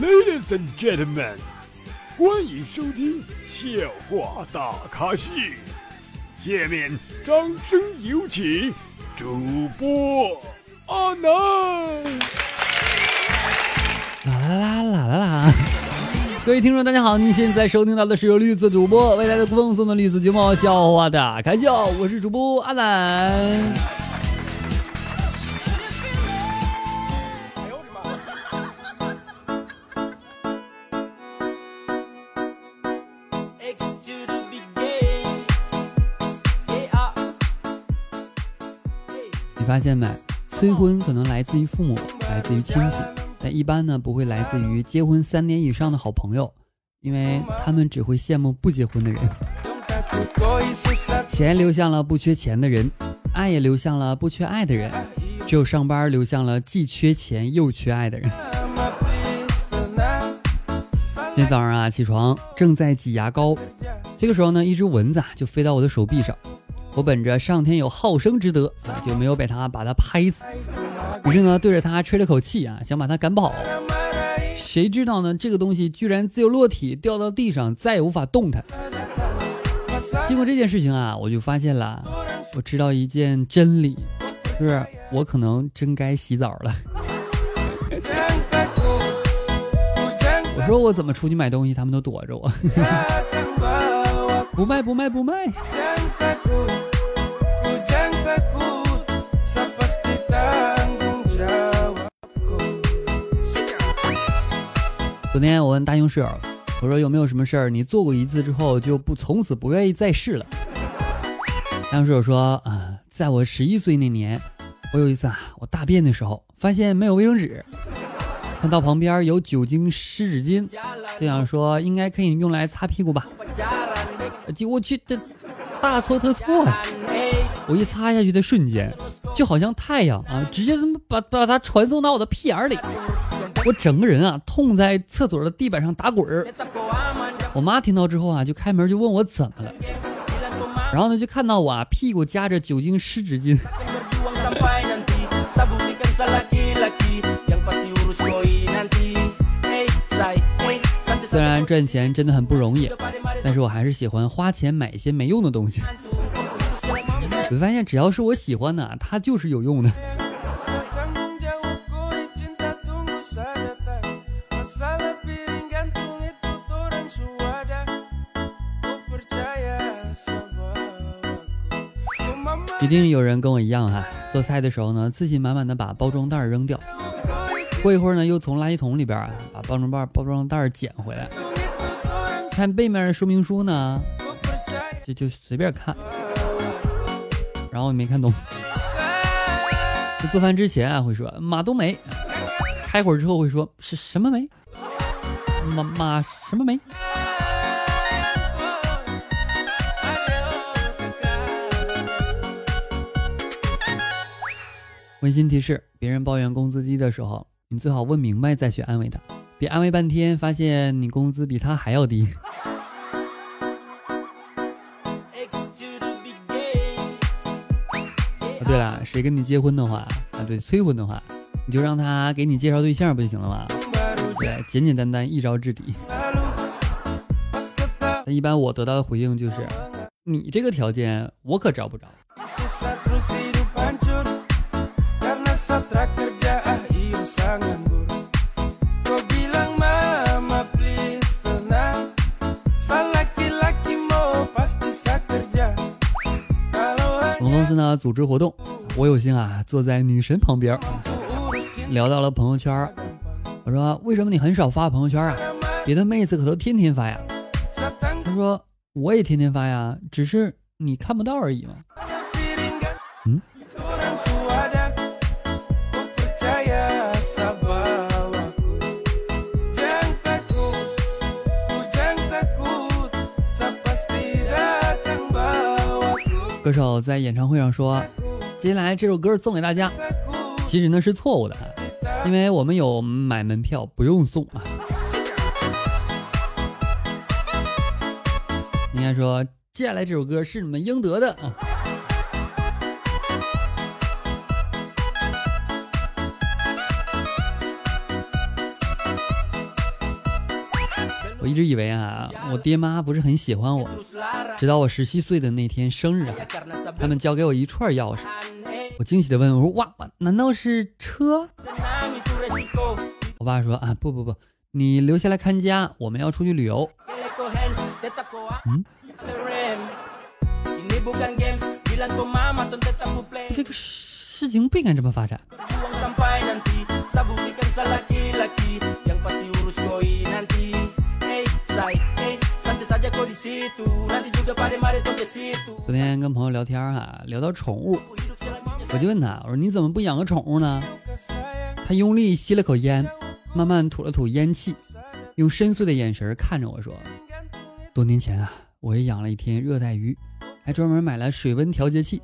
Ladies and gentlemen，欢迎收听笑话大咖秀。下面掌声有请主播阿南。啦啦啦啦啦啦！各位听众，大家好，您现在收听到的是由绿色主播为大家奉送的绿色节目《笑话大开笑》，我是主播阿南。发现没？催婚可能来自于父母，来自于亲戚，但一般呢不会来自于结婚三年以上的好朋友，因为他们只会羡慕不结婚的人。钱流向了不缺钱的人，爱也流向了不缺爱的人，只有上班流向了既缺钱又缺爱的人。今天早上啊，起床正在挤牙膏，这个时候呢，一只蚊子啊就飞到我的手臂上。我本着上天有好生之德啊，就没有被它把它拍死。于是呢，对着它吹了口气啊，想把它赶跑。谁知道呢？这个东西居然自由落体掉到地上，再也无法动弹。经过这件事情啊，我就发现了，我知道一件真理，就是我可能真该洗澡了。说我怎么出去买东西，他们都躲着我。不卖不卖不卖。昨天我问大雄室友，我说有没有什么事儿你做过一次之后就不从此不愿意再试了？大雄室友说啊，在我十一岁那年，我有一次啊，我大便的时候发现没有卫生纸，看到旁边有酒精湿纸巾，就想说应该可以用来擦屁股吧。结果去这大错特错呀！我一擦下去的瞬间，就好像太阳啊，直接他妈把把它传送到我的屁眼里。我整个人啊，痛在厕所的地板上打滚儿。我妈听到之后啊，就开门就问我怎么了，然后呢，就看到我啊，屁股夹着酒精湿纸巾。赚钱真的很不容易，但是我还是喜欢花钱买一些没用的东西。我发现只要是我喜欢的，它就是有用的。一定有人跟我一样哈，做菜的时候呢，自信满满的把包装袋扔掉，过一会儿呢，又从垃圾桶里边啊把包装袋包装袋捡回来，看背面说明书呢，就就随便看，然后没看懂。做饭之前啊会说马冬梅，开会之后会说是什么梅？马马什么梅？温馨提示：别人抱怨工资低的时候，你最好问明白再去安慰他，别安慰半天，发现你工资比他还要低。对了，谁跟你结婚的话，啊对，催婚的话，你就让他给你介绍对象不就行了吗？对，简简单单一招制敌。那一般我得到的回应就是：你这个条件我可找不着。组织活动，我有幸啊坐在女神旁边，聊到了朋友圈。我说：“为什么你很少发朋友圈啊？别的妹子可都天天发呀。”她说：“我也天天发呀，只是你看不到而已嘛。”嗯。歌手在演唱会上说：“接下来这首歌送给大家。”其实呢是错误的，因为我们有买门票不用送啊。应该说，接下来这首歌是你们应得的啊。一直以为啊，我爹妈不是很喜欢我，直到我十七岁的那天生日啊，他们交给我一串钥匙，我惊喜的问我说：“哇，难道是车？”我爸说：“啊，不不不，你留下来看家，我们要出去旅游。”嗯，这个事情不应该这么发展。昨天跟朋友聊天哈，聊到宠物，我就问他，我说你怎么不养个宠物呢？他用力吸了口烟，慢慢吐了吐烟气，用深邃的眼神看着我说：“多年前啊，我也养了一天热带鱼，还专门买了水温调节器，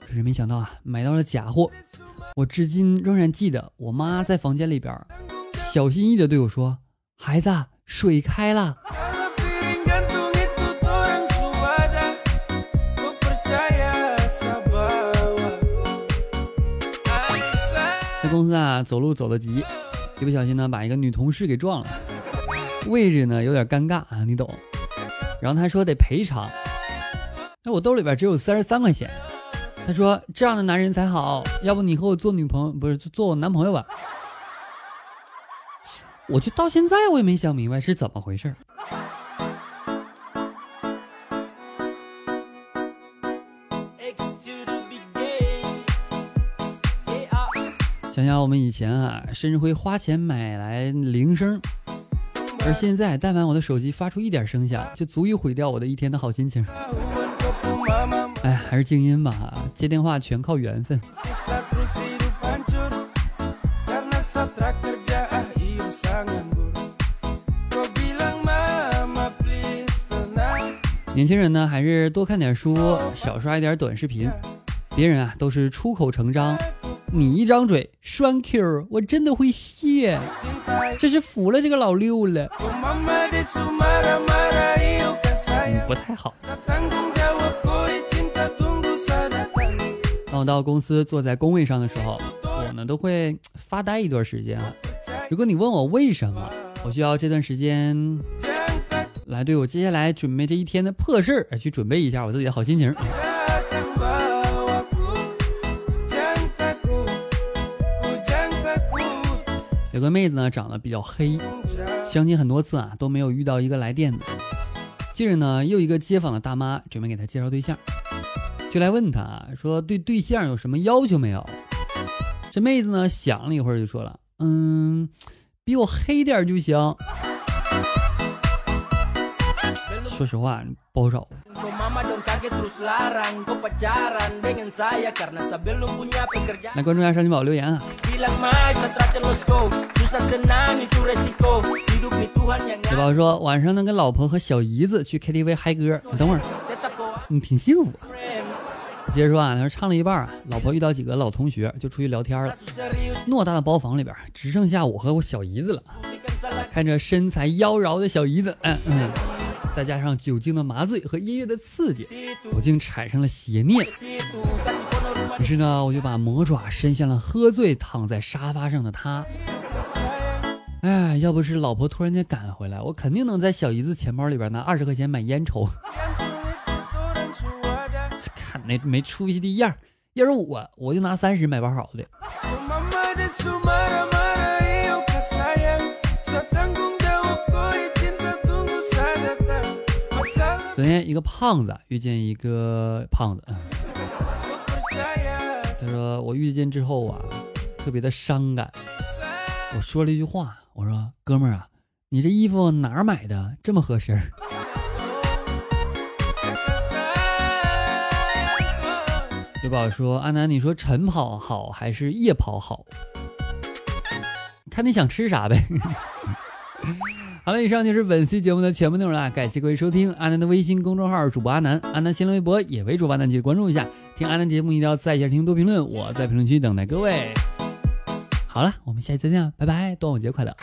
可是没想到啊，买到了假货。我至今仍然记得，我妈在房间里边小心翼翼的对我说：‘孩子，水开了。’”在公司啊，走路走得急，一不小心呢，把一个女同事给撞了，位置呢有点尴尬啊，你懂。然后他说得赔偿，那我兜里边只有三十三块钱。他说这样的男人才好，要不你和我做女朋友，不是做我男朋友吧？我就到现在我也没想明白是怎么回事。想想我们以前啊，甚至会花钱买来铃声，而现在，但凡我的手机发出一点声响，就足以毁掉我的一天的好心情。哎，还是静音吧，接电话全靠缘分。年轻人呢，还是多看点书，少刷一点短视频。别人啊，都是出口成章。你一张嘴栓 Q，我真的会谢，这是服了这个老六了。不太好。当我到公司坐在工位上的时候，我呢都会发呆一段时间啊。如果你问我为什么，我需要这段时间来对我接下来准备这一天的破事儿去准备一下我自己的好心情。有个妹子呢，长得比较黑，相亲很多次啊，都没有遇到一个来电的。近日呢，又一个街坊的大妈准备给她介绍对象，就来问她说：“对对象有什么要求没有？”这妹子呢，想了一会儿就说了：“嗯，比我黑点就行。”说实话，不好找。来关注一下上金宝留言啊！小宝说晚上能跟老婆和小姨子去 KTV 嗨歌，你等会儿，你挺幸福。接着说啊，他说唱了一半啊，老婆遇到几个老同学就出去聊天了。偌大的包房里边只剩下我和我小姨子了，看着身材妖娆的小姨子，嗯嗯。再加上酒精的麻醉和音乐的刺激，我竟产生了邪念。于是呢，我就把魔爪伸向了喝醉躺在沙发上的他。哎，要不是老婆突然间赶回来，我肯定能在小姨子钱包里边拿二十块钱买烟抽。看那没出息的样要是我，我就拿三十买包好的。昨天一个胖子遇见一个胖子，他说我遇见之后啊，特别的伤感。我说了一句话，我说哥们儿啊，你这衣服哪儿买的这么合身儿？刘宝说阿南，你说晨跑好还是夜跑好？看你想吃啥呗。好了，以上就是本期节目的全部内容了，感谢各位收听阿南的微信公众号主播阿南，阿南新浪微博也为主播阿南，记得关注一下。听阿南节目一定要在线听多评论，我在评论区等待各位。好了，我们下期再见，拜拜，端午节快乐。